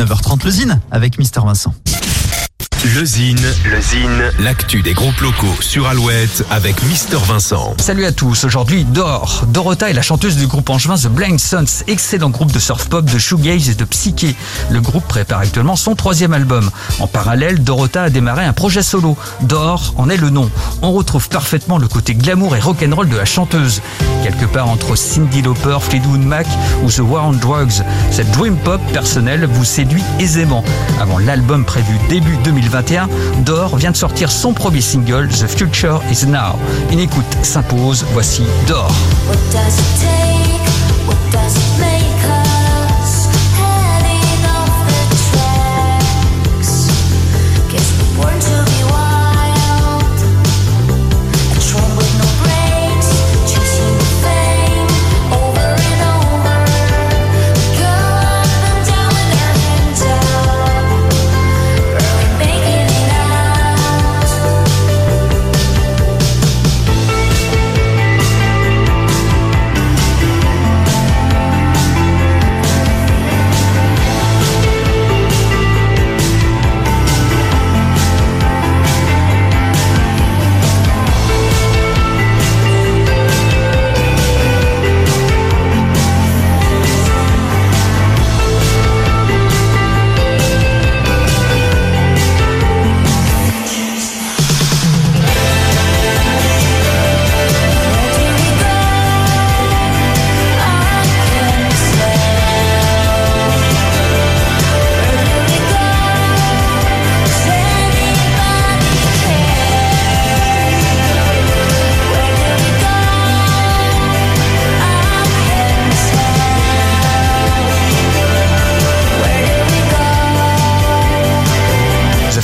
19h30 le Zine avec Mister Vincent. Le Zine, le Zine, l'actu des groupes locaux sur Alouette avec Mister Vincent. Salut à tous, aujourd'hui Dor. Dorota est la chanteuse du groupe angevin The Blind Sons, excellent groupe de surf pop, de shoegaze et de psyché. Le groupe prépare actuellement son troisième album. En parallèle, Dorota a démarré un projet solo. Dor en est le nom. On retrouve parfaitement le côté glamour et rock'n'roll de la chanteuse. Quelque part entre Cindy Lauper, Fleetwood Mac ou The War on Drugs. Cette dream pop personnelle vous séduit aisément. Avant l'album prévu début 2020, 2021, Dor vient de sortir son premier single, The Future Is Now. Une écoute s'impose, voici Dor.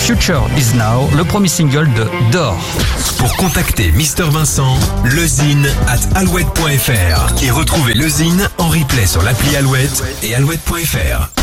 Future Is Now, le premier single de Dor. Pour contacter Mister Vincent, lezine at alouette.fr et retrouver lezine en replay sur l'appli Alouette et alouette.fr.